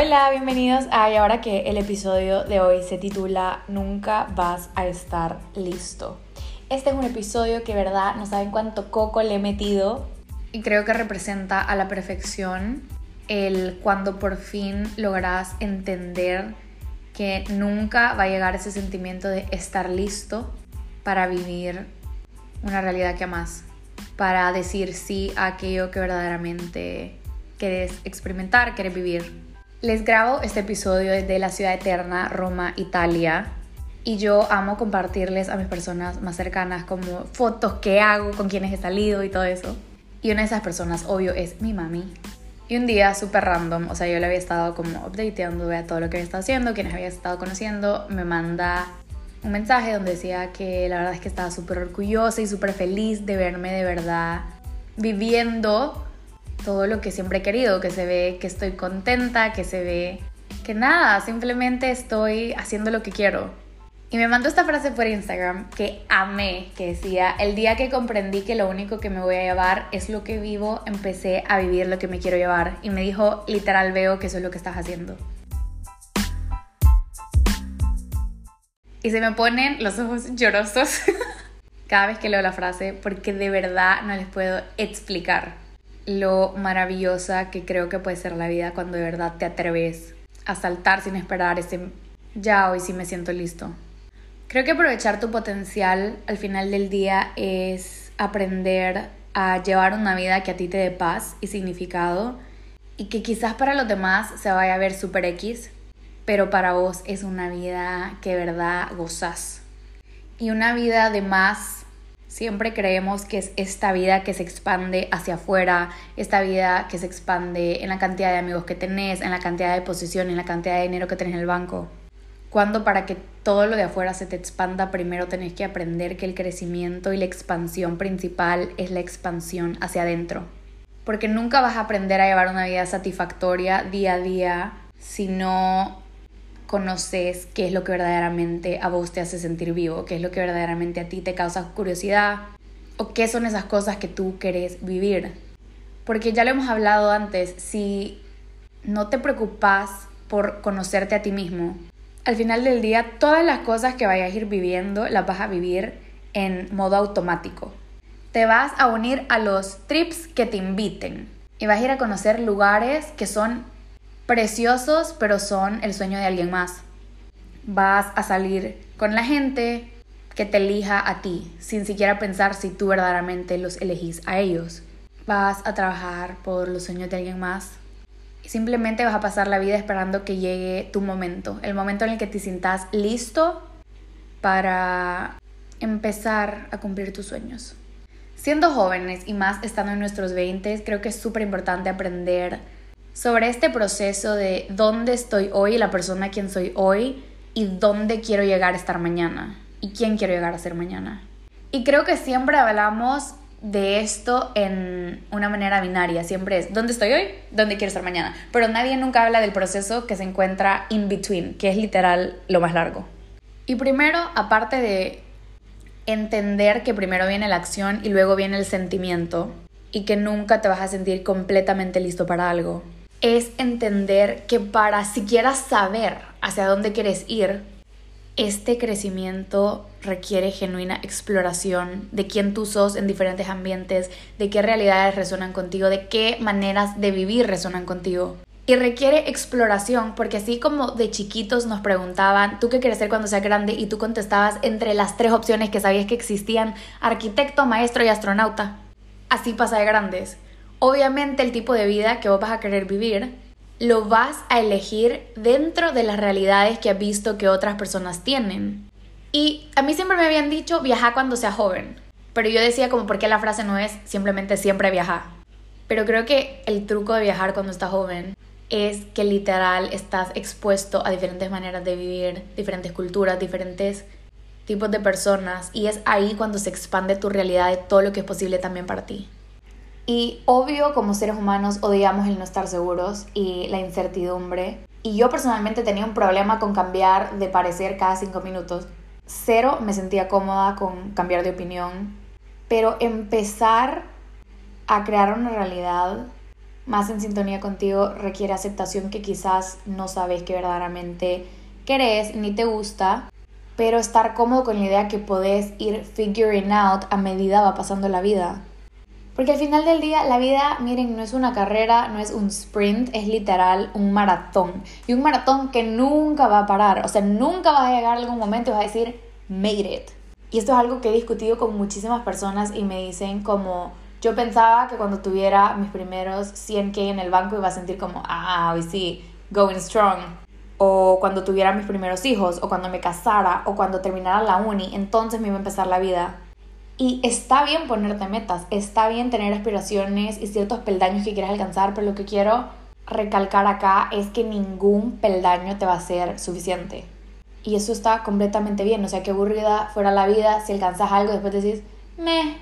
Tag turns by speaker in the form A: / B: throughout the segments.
A: Hola, bienvenidos a Y ahora que el episodio de hoy se titula Nunca vas a estar listo. Este es un episodio que, verdad, no saben cuánto coco le he metido y creo que representa a la perfección el cuando por fin logras entender que nunca va a llegar ese sentimiento de estar listo para vivir una realidad que amas, para decir sí a aquello que verdaderamente quieres experimentar, quieres vivir. Les grabo este episodio desde la ciudad eterna, Roma, Italia. Y yo amo compartirles a mis personas más cercanas como fotos que hago, con quienes he salido y todo eso. Y una de esas personas, obvio, es mi mami. Y un día súper random, o sea, yo le había estado como updateando a todo lo que había estado haciendo, quienes había estado conociendo, me manda un mensaje donde decía que la verdad es que estaba súper orgullosa y súper feliz de verme de verdad viviendo todo lo que siempre he querido, que se ve que estoy contenta, que se ve que nada, simplemente estoy haciendo lo que quiero. Y me mandó esta frase por Instagram que amé, que decía, el día que comprendí que lo único que me voy a llevar es lo que vivo, empecé a vivir lo que me quiero llevar. Y me dijo, literal, veo que eso es lo que estás haciendo. Y se me ponen los ojos llorosos cada vez que leo la frase porque de verdad no les puedo explicar lo maravillosa que creo que puede ser la vida cuando de verdad te atreves a saltar sin esperar ese ya hoy sí me siento listo. Creo que aprovechar tu potencial al final del día es aprender a llevar una vida que a ti te dé paz y significado y que quizás para los demás se vaya a ver super X, pero para vos es una vida que de verdad gozas. Y una vida de más Siempre creemos que es esta vida que se expande hacia afuera, esta vida que se expande en la cantidad de amigos que tenés, en la cantidad de posición, en la cantidad de dinero que tenés en el banco. Cuando para que todo lo de afuera se te expanda, primero tenés que aprender que el crecimiento y la expansión principal es la expansión hacia adentro. Porque nunca vas a aprender a llevar una vida satisfactoria día a día si no conoces qué es lo que verdaderamente a vos te hace sentir vivo, qué es lo que verdaderamente a ti te causa curiosidad o qué son esas cosas que tú querés vivir. Porque ya lo hemos hablado antes, si no te preocupas por conocerte a ti mismo, al final del día todas las cosas que vayas a ir viviendo las vas a vivir en modo automático. Te vas a unir a los trips que te inviten y vas a ir a conocer lugares que son preciosos, pero son el sueño de alguien más. Vas a salir con la gente que te elija a ti, sin siquiera pensar si tú verdaderamente los elegís a ellos. Vas a trabajar por los sueños de alguien más y simplemente vas a pasar la vida esperando que llegue tu momento, el momento en el que te sientas listo para empezar a cumplir tus sueños. Siendo jóvenes y más estando en nuestros 20, creo que es súper importante aprender sobre este proceso de dónde estoy hoy, la persona a quien soy hoy y dónde quiero llegar a estar mañana y quién quiero llegar a ser mañana. Y creo que siempre hablamos de esto en una manera binaria, siempre es dónde estoy hoy, dónde quiero estar mañana, pero nadie nunca habla del proceso que se encuentra in between, que es literal lo más largo. Y primero, aparte de entender que primero viene la acción y luego viene el sentimiento y que nunca te vas a sentir completamente listo para algo, es entender que para siquiera saber hacia dónde quieres ir, este crecimiento requiere genuina exploración de quién tú sos en diferentes ambientes, de qué realidades resuenan contigo, de qué maneras de vivir resuenan contigo. Y requiere exploración, porque así como de chiquitos nos preguntaban, ¿tú qué quieres ser cuando seas grande? Y tú contestabas entre las tres opciones que sabías que existían, arquitecto, maestro y astronauta. Así pasa de grandes obviamente el tipo de vida que vos vas a querer vivir lo vas a elegir dentro de las realidades que has visto que otras personas tienen. Y a mí siempre me habían dicho viaja cuando sea joven, pero yo decía como por qué la frase no es simplemente siempre viajar. Pero creo que el truco de viajar cuando estás joven es que literal estás expuesto a diferentes maneras de vivir, diferentes culturas, diferentes tipos de personas y es ahí cuando se expande tu realidad de todo lo que es posible también para ti. Y obvio, como seres humanos, odiamos el no estar seguros y la incertidumbre. Y yo personalmente tenía un problema con cambiar de parecer cada cinco minutos. Cero me sentía cómoda con cambiar de opinión. Pero empezar a crear una realidad más en sintonía contigo requiere aceptación que quizás no sabes que verdaderamente querés ni te gusta, pero estar cómodo con la idea que podés ir figuring out a medida va pasando la vida. Porque al final del día la vida, miren, no es una carrera, no es un sprint, es literal un maratón. Y un maratón que nunca va a parar. O sea, nunca vas a llegar a algún momento y vas a decir, made it. Y esto es algo que he discutido con muchísimas personas y me dicen como, yo pensaba que cuando tuviera mis primeros 100k en el banco iba a sentir como, ah, hoy sí, going strong. O cuando tuviera mis primeros hijos, o cuando me casara, o cuando terminara la uni, entonces me iba a empezar la vida. Y está bien ponerte metas, está bien tener aspiraciones y ciertos peldaños que quieres alcanzar, pero lo que quiero recalcar acá es que ningún peldaño te va a ser suficiente. Y eso está completamente bien, o sea, que aburrida fuera la vida si alcanzas algo después decís, me,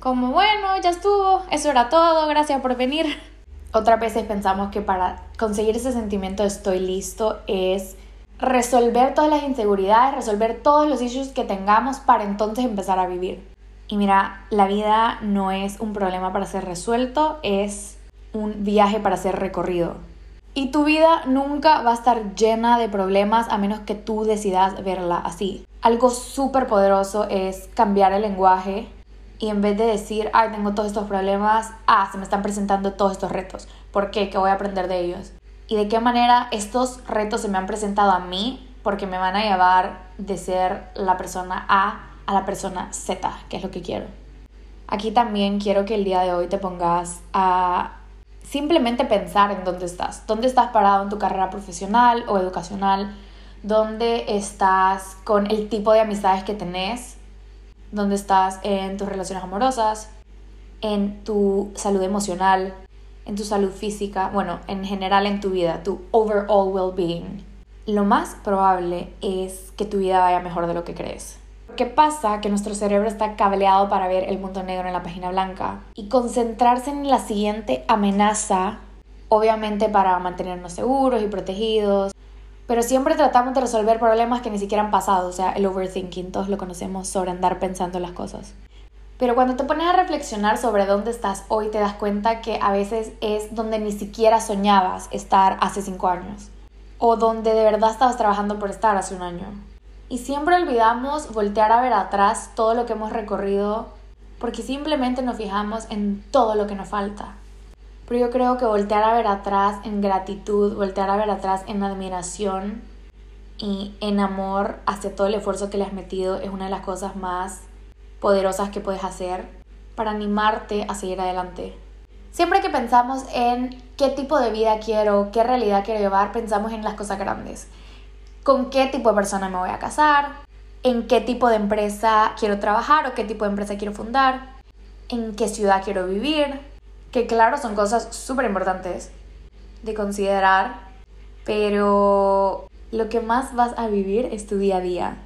A: como bueno, ya estuvo, eso era todo, gracias por venir. Otras veces pensamos que para conseguir ese sentimiento de estoy listo es resolver todas las inseguridades, resolver todos los issues que tengamos para entonces empezar a vivir. Y mira, la vida no es un problema para ser resuelto, es un viaje para ser recorrido. Y tu vida nunca va a estar llena de problemas a menos que tú decidas verla así. Algo súper poderoso es cambiar el lenguaje y en vez de decir, ay, tengo todos estos problemas, ah, se me están presentando todos estos retos. ¿Por qué? ¿Qué voy a aprender de ellos? ¿Y de qué manera estos retos se me han presentado a mí? Porque me van a llevar de ser la persona A a la persona Z, que es lo que quiero. Aquí también quiero que el día de hoy te pongas a simplemente pensar en dónde estás. ¿Dónde estás parado en tu carrera profesional o educacional? ¿Dónde estás con el tipo de amistades que tenés? ¿Dónde estás en tus relaciones amorosas? ¿En tu salud emocional? ¿En tu salud física? Bueno, en general en tu vida, tu overall well-being. Lo más probable es que tu vida vaya mejor de lo que crees. ¿Qué pasa? Que nuestro cerebro está cableado para ver el punto negro en la página blanca y concentrarse en la siguiente amenaza, obviamente para mantenernos seguros y protegidos, pero siempre tratamos de resolver problemas que ni siquiera han pasado, o sea, el overthinking, todos lo conocemos sobre andar pensando las cosas. Pero cuando te pones a reflexionar sobre dónde estás hoy, te das cuenta que a veces es donde ni siquiera soñabas estar hace cinco años. O donde de verdad estabas trabajando por estar hace un año. Y siempre olvidamos voltear a ver atrás todo lo que hemos recorrido porque simplemente nos fijamos en todo lo que nos falta. Pero yo creo que voltear a ver atrás en gratitud, voltear a ver atrás en admiración y en amor hacia todo el esfuerzo que le has metido es una de las cosas más poderosas que puedes hacer para animarte a seguir adelante. Siempre que pensamos en qué tipo de vida quiero, qué realidad quiero llevar, pensamos en las cosas grandes con qué tipo de persona me voy a casar, en qué tipo de empresa quiero trabajar o qué tipo de empresa quiero fundar, en qué ciudad quiero vivir, que claro son cosas súper importantes de considerar, pero lo que más vas a vivir es tu día a día.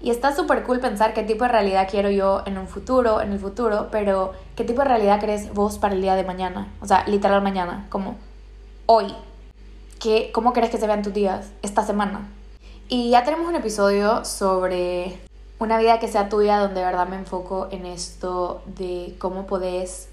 A: Y está súper cool pensar qué tipo de realidad quiero yo en un futuro, en el futuro, pero qué tipo de realidad crees vos para el día de mañana. O sea, literal mañana, como hoy. ¿Qué, ¿Cómo crees que se vean tus días esta semana? Y ya tenemos un episodio sobre una vida que sea tuya donde de verdad me enfoco en esto de cómo podés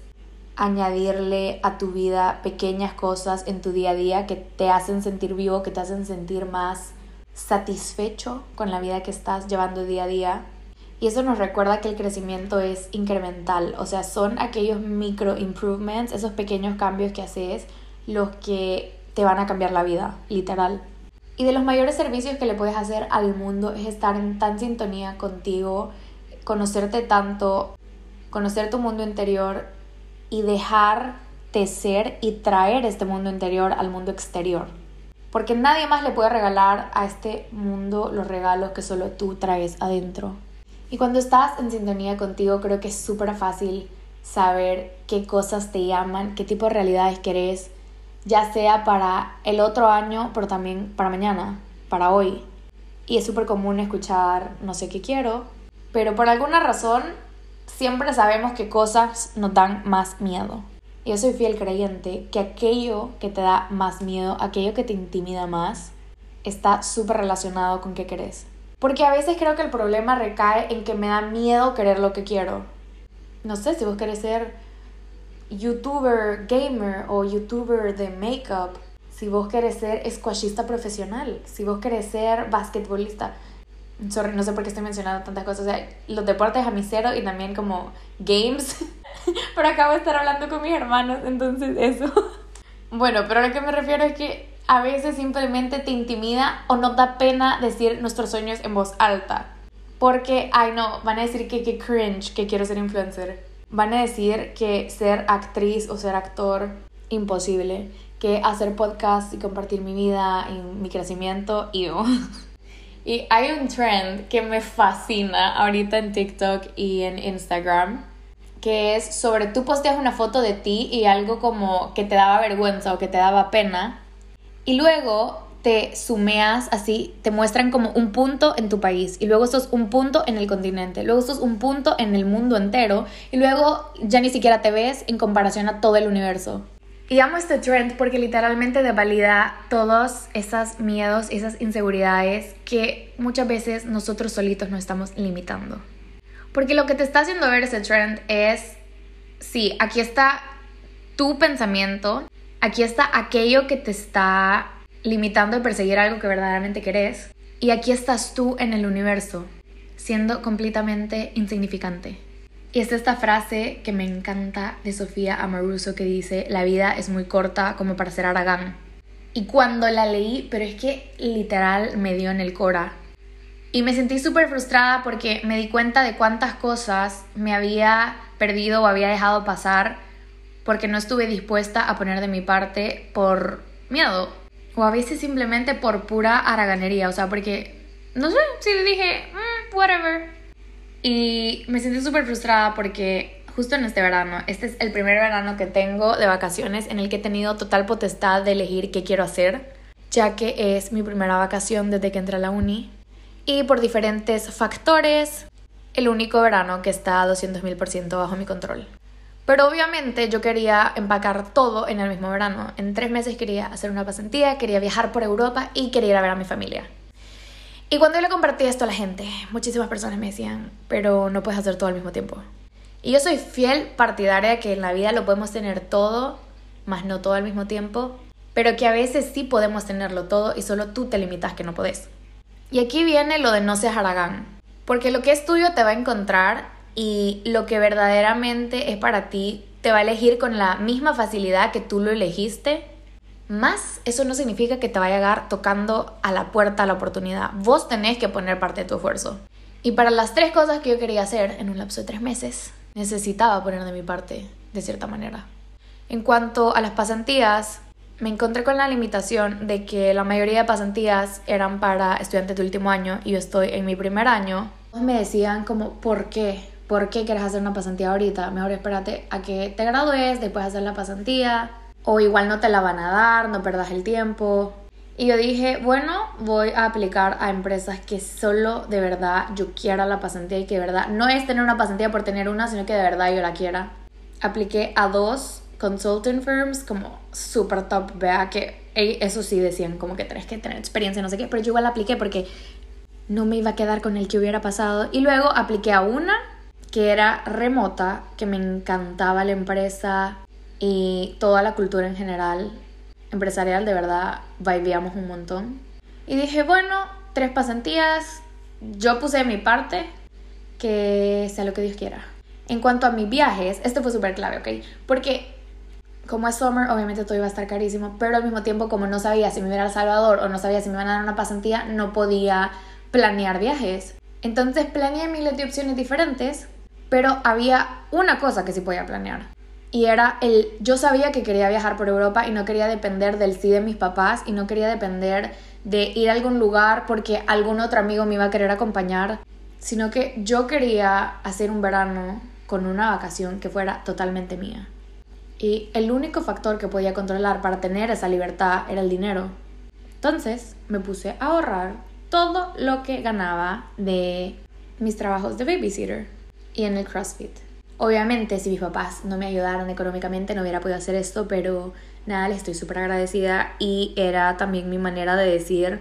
A: añadirle a tu vida pequeñas cosas en tu día a día que te hacen sentir vivo, que te hacen sentir más satisfecho con la vida que estás llevando día a día. Y eso nos recuerda que el crecimiento es incremental, o sea, son aquellos micro improvements, esos pequeños cambios que haces, los que te van a cambiar la vida, literal. Y de los mayores servicios que le puedes hacer al mundo es estar en tan sintonía contigo, conocerte tanto, conocer tu mundo interior y dejarte ser y traer este mundo interior al mundo exterior. Porque nadie más le puede regalar a este mundo los regalos que solo tú traes adentro. Y cuando estás en sintonía contigo, creo que es súper fácil saber qué cosas te llaman, qué tipo de realidades querés, ya sea para el otro año, pero también para mañana, para hoy. Y es súper común escuchar no sé qué quiero, pero por alguna razón siempre sabemos que cosas nos dan más miedo. Yo soy fiel creyente que aquello que te da más miedo, aquello que te intimida más, está súper relacionado con qué querés. Porque a veces creo que el problema recae en que me da miedo querer lo que quiero. No sé si vos querés ser youtuber gamer o youtuber de makeup, si vos querés ser squashista profesional, si vos querés ser basquetbolista. Sorry, no sé por qué estoy mencionando tantas cosas. O sea, los deportes a mi cero y también como games. pero acabo de estar hablando con mis hermanos, entonces eso. bueno, pero a lo que me refiero es que a veces simplemente te intimida o no da pena decir nuestros sueños en voz alta. Porque, ay no, van a decir que, que cringe, que quiero ser influencer. Van a decir que ser actriz o ser actor, imposible. Que hacer podcast y compartir mi vida y mi crecimiento, y Y hay un trend que me fascina ahorita en TikTok y en Instagram, que es sobre tú posteas una foto de ti y algo como que te daba vergüenza o que te daba pena y luego te sumeas así, te muestran como un punto en tu país y luego sos un punto en el continente, luego sos un punto en el mundo entero y luego ya ni siquiera te ves en comparación a todo el universo. Y amo este trend porque literalmente devalida todos esos miedos, esas inseguridades que muchas veces nosotros solitos nos estamos limitando. Porque lo que te está haciendo ver ese trend es, sí, aquí está tu pensamiento, Aquí está aquello que te está limitando de perseguir algo que verdaderamente querés. Y aquí estás tú en el universo, siendo completamente insignificante. Y es esta frase que me encanta de Sofía Amoruso que dice, la vida es muy corta como para ser Aragán. Y cuando la leí, pero es que literal me dio en el cora. Y me sentí súper frustrada porque me di cuenta de cuántas cosas me había perdido o había dejado pasar porque no estuve dispuesta a poner de mi parte por miedo o a veces simplemente por pura haraganería, o sea, porque, no sé, sí dije, mm, whatever. Y me sentí súper frustrada porque justo en este verano, este es el primer verano que tengo de vacaciones en el que he tenido total potestad de elegir qué quiero hacer, ya que es mi primera vacación desde que entré a la uni. Y por diferentes factores, el único verano que está a 200.000% bajo mi control. Pero obviamente yo quería empacar todo en el mismo verano. En tres meses quería hacer una pasantía, quería viajar por Europa y quería ir a ver a mi familia. Y cuando yo le compartí esto a la gente, muchísimas personas me decían, pero no puedes hacer todo al mismo tiempo. Y yo soy fiel partidaria de que en la vida lo podemos tener todo, más no todo al mismo tiempo, pero que a veces sí podemos tenerlo todo y solo tú te limitas que no podés. Y aquí viene lo de no seas haragán, porque lo que es tuyo te va a encontrar y lo que verdaderamente es para ti te va a elegir con la misma facilidad que tú lo elegiste, más eso no significa que te va a llegar tocando a la puerta la oportunidad. Vos tenés que poner parte de tu esfuerzo. Y para las tres cosas que yo quería hacer en un lapso de tres meses, necesitaba poner de mi parte, de cierta manera. En cuanto a las pasantías, me encontré con la limitación de que la mayoría de pasantías eran para estudiantes de último año y yo estoy en mi primer año. Me decían como, ¿por qué? ¿Por qué quieres hacer una pasantía ahorita? Mejor espérate a que te gradúes, después hacer la pasantía, o igual no te la van a dar, no perdas el tiempo. Y yo dije, bueno, voy a aplicar a empresas que solo de verdad yo quiera la pasantía y que de verdad no es tener una pasantía por tener una, sino que de verdad yo la quiera. Apliqué a dos consulting firms como super top, vea que eso sí decían como que tenés que tener experiencia, no sé qué, pero yo igual apliqué porque no me iba a quedar con el que hubiera pasado. Y luego apliqué a una que era remota, que me encantaba la empresa y toda la cultura en general empresarial, de verdad, vivíamos un montón. Y dije, bueno, tres pasantías, yo puse mi parte, que sea lo que Dios quiera. En cuanto a mis viajes, este fue súper clave, ¿ok? Porque como es summer, obviamente todo iba a estar carísimo, pero al mismo tiempo, como no sabía si me iba a ir a El Salvador o no sabía si me iban a dar una pasantía, no podía planear viajes. Entonces planeé miles de opciones diferentes pero había una cosa que sí podía planear. Y era el, yo sabía que quería viajar por Europa y no quería depender del sí de mis papás y no quería depender de ir a algún lugar porque algún otro amigo me iba a querer acompañar, sino que yo quería hacer un verano con una vacación que fuera totalmente mía. Y el único factor que podía controlar para tener esa libertad era el dinero. Entonces me puse a ahorrar todo lo que ganaba de mis trabajos de babysitter y en el CrossFit. Obviamente, si mis papás no me ayudaron económicamente, no hubiera podido hacer esto, pero nada, les estoy súper agradecida y era también mi manera de decir,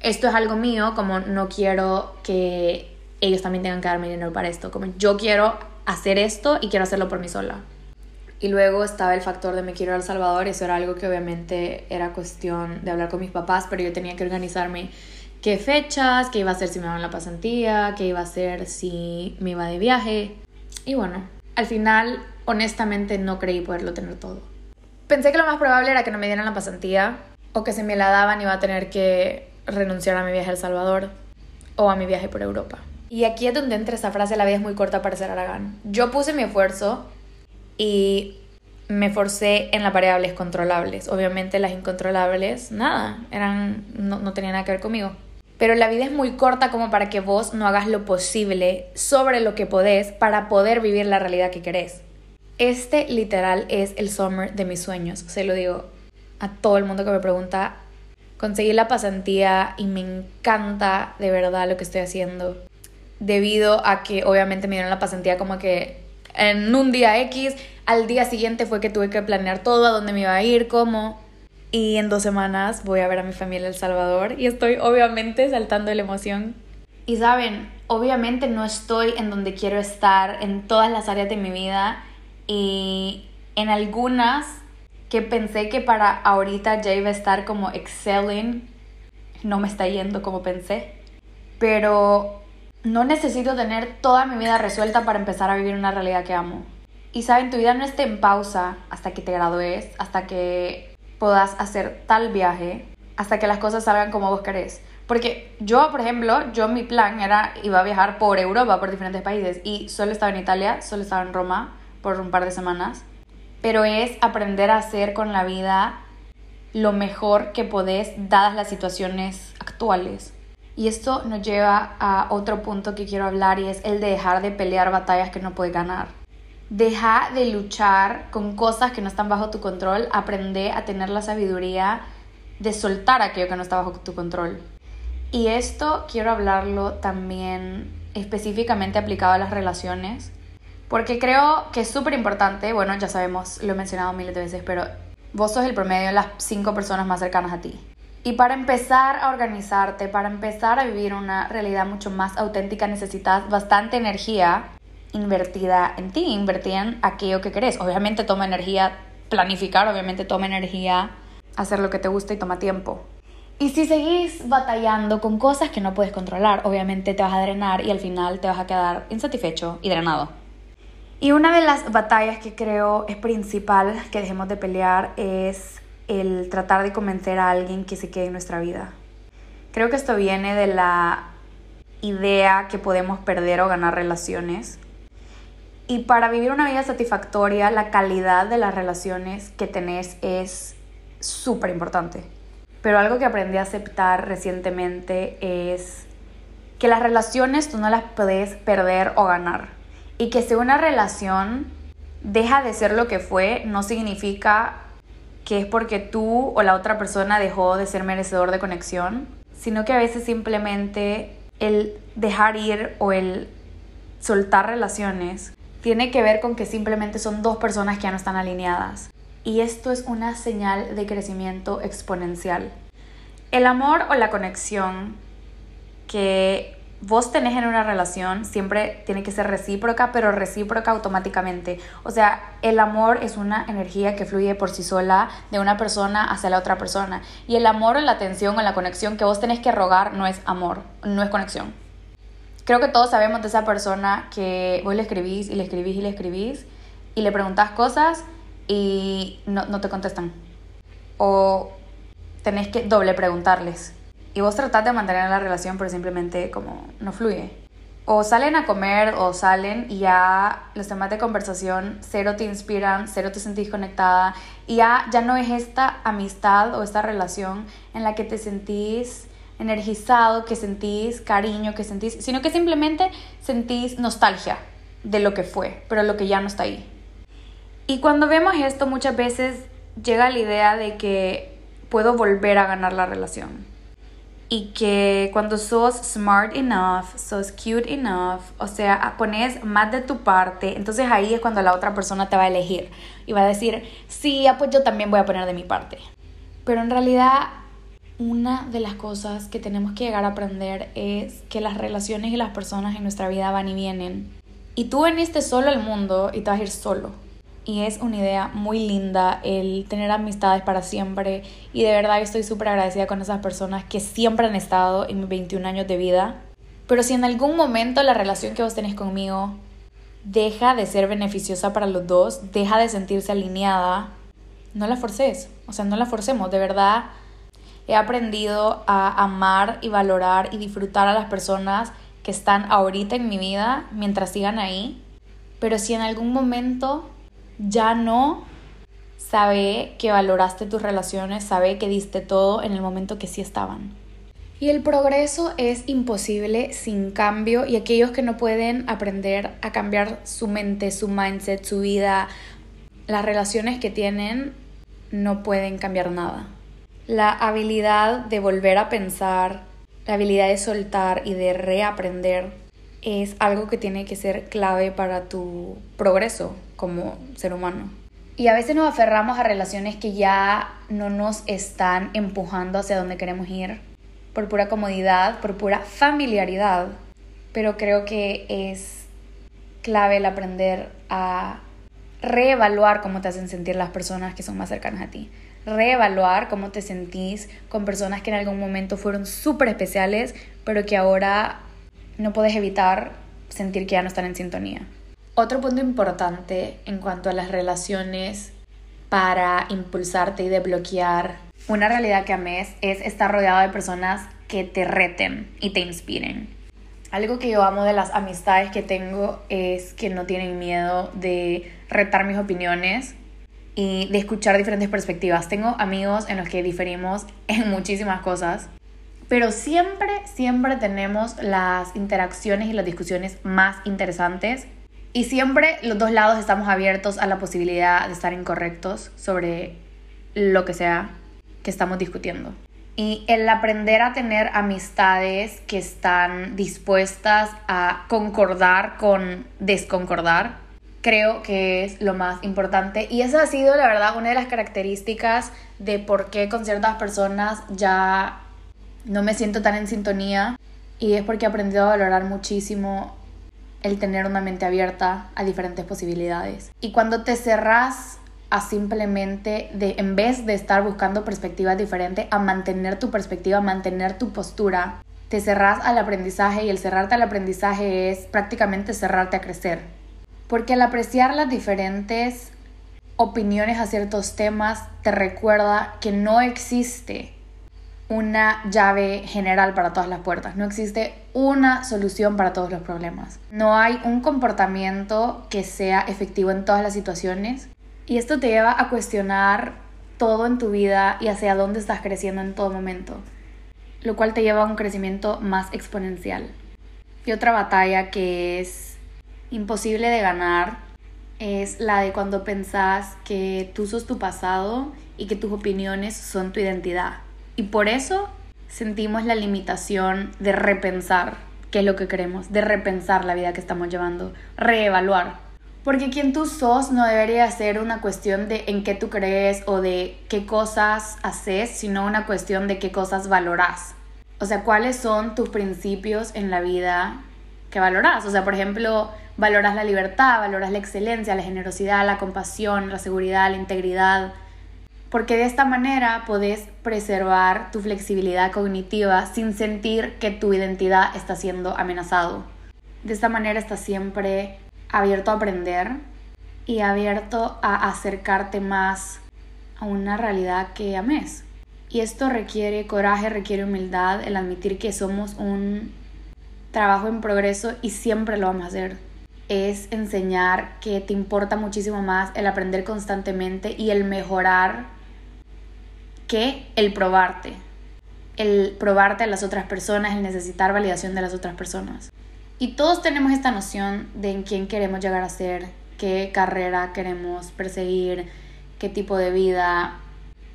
A: esto es algo mío, como no quiero que ellos también tengan que darme dinero para esto, como yo quiero hacer esto y quiero hacerlo por mí sola. Y luego estaba el factor de me quiero ir a El Salvador, eso era algo que obviamente era cuestión de hablar con mis papás, pero yo tenía que organizarme qué fechas, qué iba a hacer si me en la pasantía, qué iba a hacer si me iba de viaje. Y bueno, al final honestamente no creí poderlo tener todo. Pensé que lo más probable era que no me dieran la pasantía o que si me la daban iba a tener que renunciar a mi viaje a El Salvador o a mi viaje por Europa. Y aquí es donde entra esa frase, la vida es muy corta para ser Aragán. Yo puse mi esfuerzo y me forcé en las variables controlables. Obviamente las incontrolables, nada, eran, no, no tenían nada que ver conmigo. Pero la vida es muy corta como para que vos no hagas lo posible sobre lo que podés para poder vivir la realidad que querés. Este literal es el summer de mis sueños. Se lo digo a todo el mundo que me pregunta. Conseguí la pasantía y me encanta de verdad lo que estoy haciendo. Debido a que obviamente me dieron la pasantía como que en un día X, al día siguiente fue que tuve que planear todo, a dónde me iba a ir, cómo. Y en dos semanas voy a ver a mi familia en El Salvador y estoy obviamente saltando de la emoción. Y saben, obviamente no estoy en donde quiero estar en todas las áreas de mi vida y en algunas que pensé que para ahorita ya iba a estar como excelling, no me está yendo como pensé. Pero no necesito tener toda mi vida resuelta para empezar a vivir una realidad que amo. Y saben, tu vida no esté en pausa hasta que te gradúes, hasta que puedas hacer tal viaje, hasta que las cosas salgan como vos querés. Porque yo, por ejemplo, yo mi plan era, iba a viajar por Europa, por diferentes países, y solo estaba en Italia, solo estaba en Roma por un par de semanas. Pero es aprender a hacer con la vida lo mejor que podés, dadas las situaciones actuales. Y esto nos lleva a otro punto que quiero hablar y es el de dejar de pelear batallas que no puedes ganar. Deja de luchar con cosas que no están bajo tu control, aprende a tener la sabiduría de soltar aquello que no está bajo tu control. Y esto quiero hablarlo también específicamente aplicado a las relaciones, porque creo que es súper importante, bueno, ya sabemos, lo he mencionado miles de veces, pero vos sos el promedio de las cinco personas más cercanas a ti. Y para empezar a organizarte, para empezar a vivir una realidad mucho más auténtica, necesitas bastante energía invertida en ti, invertida en aquello que querés. Obviamente toma energía planificar, obviamente toma energía hacer lo que te gusta y toma tiempo. Y si seguís batallando con cosas que no puedes controlar, obviamente te vas a drenar y al final te vas a quedar insatisfecho y drenado. Y una de las batallas que creo es principal que dejemos de pelear es el tratar de convencer a alguien que se quede en nuestra vida. Creo que esto viene de la idea que podemos perder o ganar relaciones. Y para vivir una vida satisfactoria, la calidad de las relaciones que tenés es súper importante. Pero algo que aprendí a aceptar recientemente es que las relaciones tú no las puedes perder o ganar. Y que si una relación deja de ser lo que fue, no significa que es porque tú o la otra persona dejó de ser merecedor de conexión, sino que a veces simplemente el dejar ir o el soltar relaciones tiene que ver con que simplemente son dos personas que ya no están alineadas. Y esto es una señal de crecimiento exponencial. El amor o la conexión que vos tenés en una relación siempre tiene que ser recíproca, pero recíproca automáticamente. O sea, el amor es una energía que fluye por sí sola de una persona hacia la otra persona. Y el amor o la atención o la conexión que vos tenés que rogar no es amor, no es conexión. Creo que todos sabemos de esa persona que vos le escribís y le escribís y le escribís y le preguntás cosas y no, no te contestan. O tenés que doble preguntarles y vos tratás de mantener la relación, pero simplemente como no fluye. O salen a comer o salen y ya los temas de conversación cero te inspiran, cero te sentís conectada y ya, ya no es esta amistad o esta relación en la que te sentís energizado, que sentís cariño, que sentís, sino que simplemente sentís nostalgia de lo que fue, pero lo que ya no está ahí. Y cuando vemos esto muchas veces llega la idea de que puedo volver a ganar la relación y que cuando sos smart enough, sos cute enough, o sea, pones más de tu parte, entonces ahí es cuando la otra persona te va a elegir y va a decir, sí, pues yo también voy a poner de mi parte. Pero en realidad, una de las cosas que tenemos que llegar a aprender es que las relaciones y las personas en nuestra vida van y vienen. Y tú veniste solo al mundo y te vas a ir solo. y es una idea muy linda el tener amistades para siempre y de verdad estoy súper agradecida con esas personas que siempre han estado en mis 21 años de vida. Pero si en algún momento la relación que vos tenés conmigo deja de ser beneficiosa para los dos, deja de sentirse alineada, no la forces, o sea, no la forcemos, de verdad he aprendido a amar y valorar y disfrutar a las personas que están ahorita en mi vida mientras sigan ahí. Pero si en algún momento ya no, sabe que valoraste tus relaciones, sabe que diste todo en el momento que sí estaban. Y el progreso es imposible sin cambio y aquellos que no pueden aprender a cambiar su mente, su mindset, su vida, las relaciones que tienen, no pueden cambiar nada. La habilidad de volver a pensar, la habilidad de soltar y de reaprender es algo que tiene que ser clave para tu progreso como ser humano. Y a veces nos aferramos a relaciones que ya no nos están empujando hacia donde queremos ir, por pura comodidad, por pura familiaridad. Pero creo que es clave el aprender a reevaluar cómo te hacen sentir las personas que son más cercanas a ti. Reevaluar cómo te sentís con personas que en algún momento fueron súper especiales, pero que ahora no puedes evitar sentir que ya no están en sintonía. Otro punto importante en cuanto a las relaciones para impulsarte y desbloquear una realidad que ames es estar rodeado de personas que te reten y te inspiren. Algo que yo amo de las amistades que tengo es que no tienen miedo de retar mis opiniones y de escuchar diferentes perspectivas. Tengo amigos en los que diferimos en muchísimas cosas, pero siempre, siempre tenemos las interacciones y las discusiones más interesantes y siempre los dos lados estamos abiertos a la posibilidad de estar incorrectos sobre lo que sea que estamos discutiendo. Y el aprender a tener amistades que están dispuestas a concordar con desconcordar, creo que es lo más importante. Y esa ha sido, la verdad, una de las características de por qué con ciertas personas ya no me siento tan en sintonía y es porque he aprendido a valorar muchísimo el tener una mente abierta a diferentes posibilidades. Y cuando te cerras a simplemente de en vez de estar buscando perspectivas diferentes, a mantener tu perspectiva, a mantener tu postura, te cerras al aprendizaje y el cerrarte al aprendizaje es prácticamente cerrarte a crecer. Porque al apreciar las diferentes opiniones a ciertos temas te recuerda que no existe una llave general para todas las puertas, no existe una solución para todos los problemas. No hay un comportamiento que sea efectivo en todas las situaciones y esto te lleva a cuestionar todo en tu vida y hacia dónde estás creciendo en todo momento, lo cual te lleva a un crecimiento más exponencial. Y otra batalla que es imposible de ganar es la de cuando pensás que tú sos tu pasado y que tus opiniones son tu identidad y por eso sentimos la limitación de repensar qué es lo que queremos, de repensar la vida que estamos llevando, reevaluar. Porque quien tú sos no debería ser una cuestión de en qué tú crees o de qué cosas haces, sino una cuestión de qué cosas valoras. O sea, cuáles son tus principios en la vida que valoras. O sea, por ejemplo, valoras la libertad, valoras la excelencia, la generosidad, la compasión, la seguridad, la integridad, porque de esta manera podés preservar tu flexibilidad cognitiva sin sentir que tu identidad está siendo amenazado. De esta manera estás siempre abierto a aprender y abierto a acercarte más a una realidad que ames. Y esto requiere coraje, requiere humildad, el admitir que somos un trabajo en progreso y siempre lo vamos a hacer. Es enseñar que te importa muchísimo más el aprender constantemente y el mejorar que el probarte. El probarte a las otras personas, el necesitar validación de las otras personas. Y todos tenemos esta noción de en quién queremos llegar a ser, qué carrera queremos perseguir, qué tipo de vida.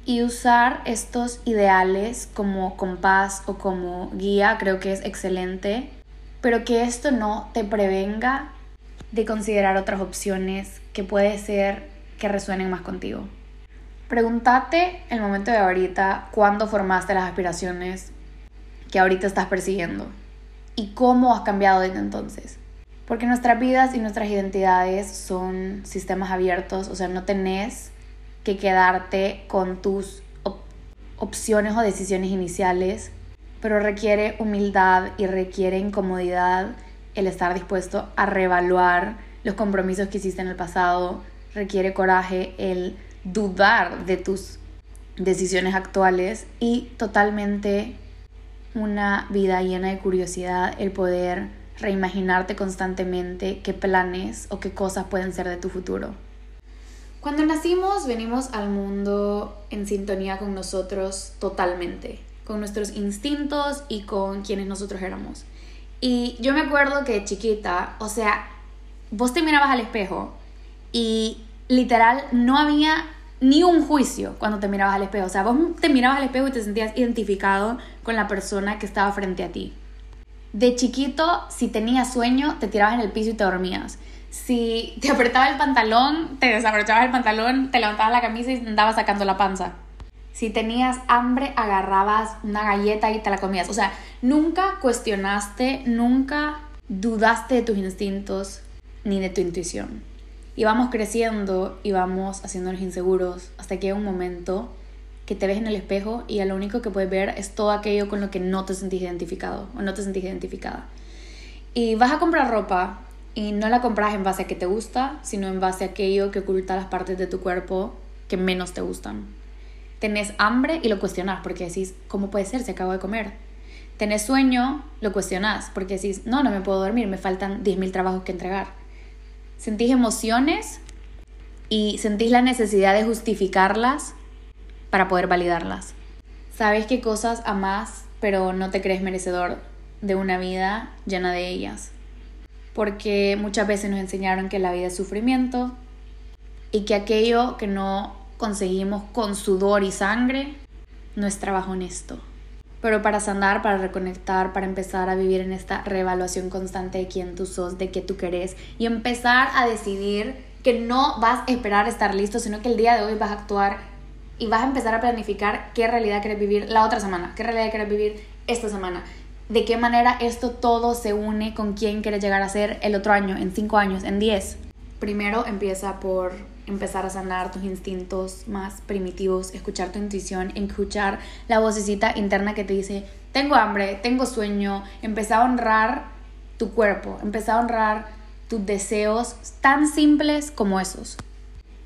A: Y usar estos ideales como compás o como guía creo que es excelente, pero que esto no te prevenga de considerar otras opciones que puede ser que resuenen más contigo. Pregúntate el momento de ahorita cuándo formaste las aspiraciones que ahorita estás persiguiendo y cómo has cambiado desde entonces. Porque nuestras vidas y nuestras identidades son sistemas abiertos, o sea, no tenés que quedarte con tus opciones o decisiones iniciales, pero requiere humildad y requiere incomodidad el estar dispuesto a reevaluar los compromisos que hiciste en el pasado, requiere coraje el dudar de tus decisiones actuales y totalmente una vida llena de curiosidad, el poder reimaginarte constantemente qué planes o qué cosas pueden ser de tu futuro. Cuando nacimos venimos al mundo en sintonía con nosotros totalmente, con nuestros instintos y con quienes nosotros éramos. Y yo me acuerdo que chiquita, o sea, vos te mirabas al espejo y literal no había ni un juicio cuando te mirabas al espejo. O sea, vos te mirabas al espejo y te sentías identificado con la persona que estaba frente a ti. De chiquito, si tenías sueño, te tirabas en el piso y te dormías. Si te apretaba el pantalón, te desabrochabas el pantalón, te levantabas la camisa y andabas sacando la panza. Si tenías hambre, agarrabas una galleta y te la comías. O sea, nunca cuestionaste, nunca dudaste de tus instintos ni de tu intuición. Y vamos creciendo y vamos haciéndonos inseguros hasta que llega un momento que te ves en el espejo y lo único que puedes ver es todo aquello con lo que no te sentís identificado o no te sentís identificada. Y vas a comprar ropa y no la compras en base a que te gusta, sino en base a aquello que oculta las partes de tu cuerpo que menos te gustan. Tenés hambre y lo cuestionas porque decís, ¿cómo puede ser si acabo de comer? Tenés sueño, lo cuestionas porque decís, no, no me puedo dormir, me faltan 10.000 trabajos que entregar sentís emociones y sentís la necesidad de justificarlas para poder validarlas. Sabes qué cosas amás, pero no te crees merecedor de una vida llena de ellas. Porque muchas veces nos enseñaron que la vida es sufrimiento y que aquello que no conseguimos con sudor y sangre no es trabajo honesto. Pero para sanar, para reconectar, para empezar a vivir en esta reevaluación constante de quién tú sos, de qué tú querés y empezar a decidir que no vas a esperar estar listo, sino que el día de hoy vas a actuar y vas a empezar a planificar qué realidad quieres vivir la otra semana, qué realidad quieres vivir esta semana, de qué manera esto todo se une con quién quieres llegar a ser el otro año, en cinco años, en diez. Primero empieza por empezar a sanar tus instintos más primitivos, escuchar tu intuición, escuchar la vocecita interna que te dice, tengo hambre, tengo sueño, empezar a honrar tu cuerpo, empezar a honrar tus deseos tan simples como esos.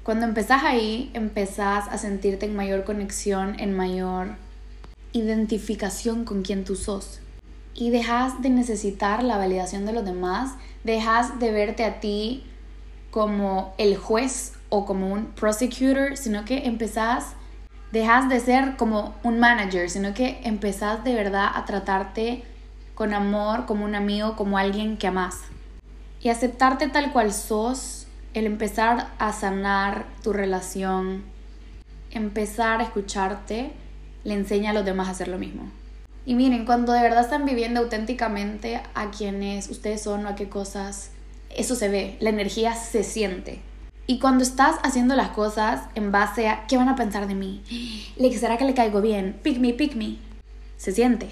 A: Cuando empezás ahí, empezás a sentirte en mayor conexión, en mayor identificación con quien tú sos. Y dejas de necesitar la validación de los demás, dejas de verte a ti como el juez o como un prosecutor, sino que empezás, dejas de ser como un manager, sino que empezás de verdad a tratarte con amor, como un amigo, como alguien que amas. Y aceptarte tal cual sos, el empezar a sanar tu relación, empezar a escucharte, le enseña a los demás a hacer lo mismo. Y miren, cuando de verdad están viviendo auténticamente a quienes ustedes son o a qué cosas, eso se ve, la energía se siente. Y cuando estás haciendo las cosas en base a qué van a pensar de mí, ¿será que le caigo bien? Pick me, pick me. Se siente.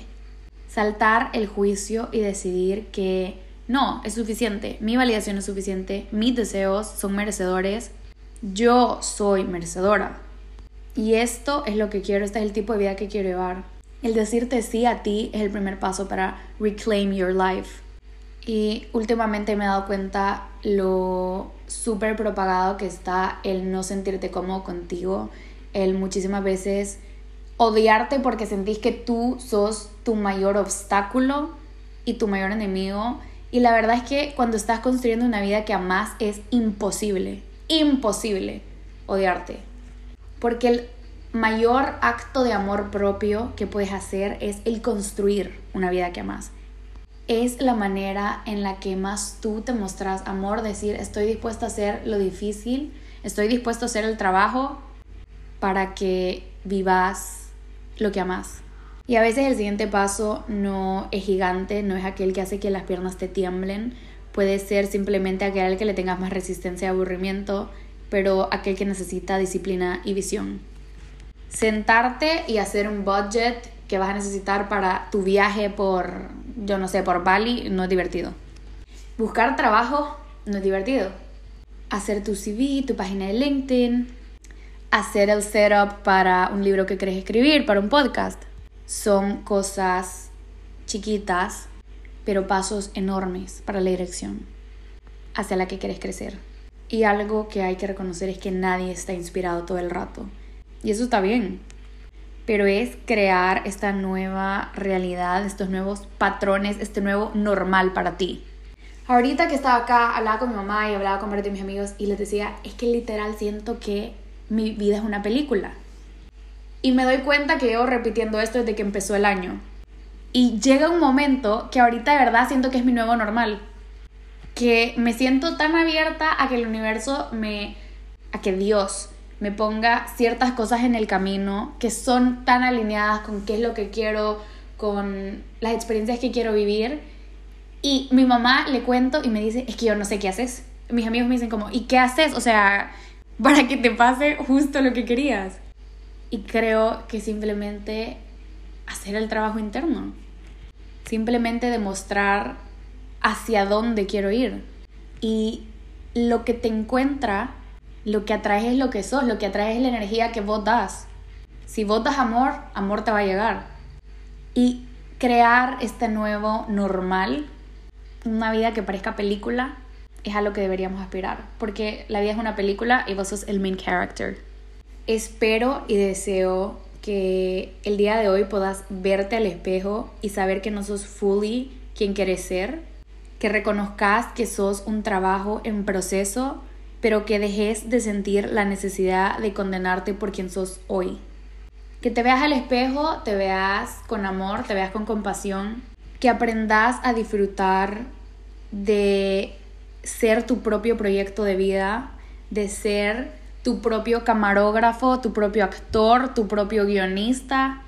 A: Saltar el juicio y decidir que no, es suficiente, mi validación es suficiente, mis deseos son merecedores, yo soy merecedora. Y esto es lo que quiero, este es el tipo de vida que quiero llevar. El decirte sí a ti es el primer paso para reclaim your life. Y últimamente me he dado cuenta lo súper propagado que está el no sentirte cómodo contigo, el muchísimas veces odiarte porque sentís que tú sos tu mayor obstáculo y tu mayor enemigo. Y la verdad es que cuando estás construyendo una vida que amas es imposible, imposible odiarte. Porque el mayor acto de amor propio que puedes hacer es el construir una vida que amas es la manera en la que más tú te mostras amor, decir estoy dispuesto a hacer lo difícil, estoy dispuesto a hacer el trabajo para que vivas lo que amas. Y a veces el siguiente paso no es gigante, no es aquel que hace que las piernas te tiemblen, puede ser simplemente aquel que le tengas más resistencia a aburrimiento, pero aquel que necesita disciplina y visión. Sentarte y hacer un budget vas a necesitar para tu viaje por, yo no sé, por Bali, no es divertido. buscar trabajo no es divertido. Hacer tu CV, tu página de LinkedIn, hacer el setup para un libro que quieres escribir, para un podcast, son cosas chiquitas, pero pasos enormes para la dirección hacia la que quieres crecer. Y algo que hay que reconocer es que nadie está inspirado todo el rato. Y eso está bien. Pero es crear esta nueva realidad, estos nuevos patrones, este nuevo normal para ti. Ahorita que estaba acá, hablaba con mi mamá y hablaba con varios de mis amigos y les decía, es que literal siento que mi vida es una película. Y me doy cuenta que llevo repitiendo esto desde que empezó el año. Y llega un momento que ahorita de verdad siento que es mi nuevo normal. Que me siento tan abierta a que el universo me... a que Dios me ponga ciertas cosas en el camino que son tan alineadas con qué es lo que quiero, con las experiencias que quiero vivir. Y mi mamá le cuento y me dice, es que yo no sé qué haces. Mis amigos me dicen como, ¿y qué haces? O sea, para que te pase justo lo que querías. Y creo que simplemente hacer el trabajo interno. Simplemente demostrar hacia dónde quiero ir. Y lo que te encuentra, lo que atraes es lo que sos, lo que atraes es la energía que vos das. Si vos das amor, amor te va a llegar. Y crear este nuevo normal, una vida que parezca película, es a lo que deberíamos aspirar. Porque la vida es una película y vos sos el main character. Espero y deseo que el día de hoy puedas verte al espejo y saber que no sos fully quien quieres ser, que reconozcas que sos un trabajo en proceso, pero que dejes de sentir la necesidad de condenarte por quien sos hoy. Que te veas al espejo, te veas con amor, te veas con compasión, que aprendas a disfrutar de ser tu propio proyecto de vida, de ser tu propio camarógrafo, tu propio actor, tu propio guionista,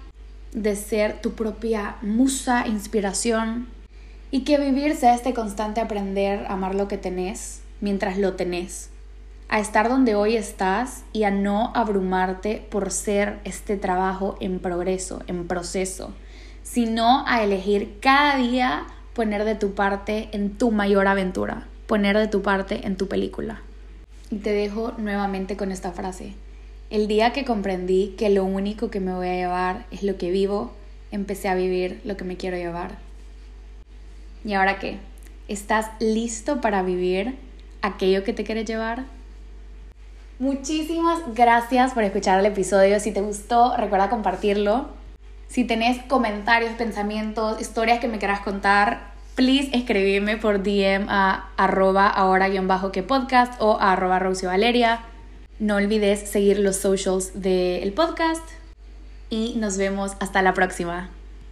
A: de ser tu propia musa, inspiración. Y que vivir sea este constante aprender a amar lo que tenés mientras lo tenés. A estar donde hoy estás y a no abrumarte por ser este trabajo en progreso, en proceso, sino a elegir cada día poner de tu parte en tu mayor aventura, poner de tu parte en tu película. Y te dejo nuevamente con esta frase. El día que comprendí que lo único que me voy a llevar es lo que vivo, empecé a vivir lo que me quiero llevar. ¿Y ahora qué? ¿Estás listo para vivir aquello que te quieres llevar? Muchísimas gracias por escuchar el episodio. Si te gustó, recuerda compartirlo. Si tenés comentarios, pensamientos, historias que me quieras contar, please escribirme por DM a arroba ahora-que podcast o a arroba Valeria. No olvides seguir los socials del podcast y nos vemos hasta la próxima.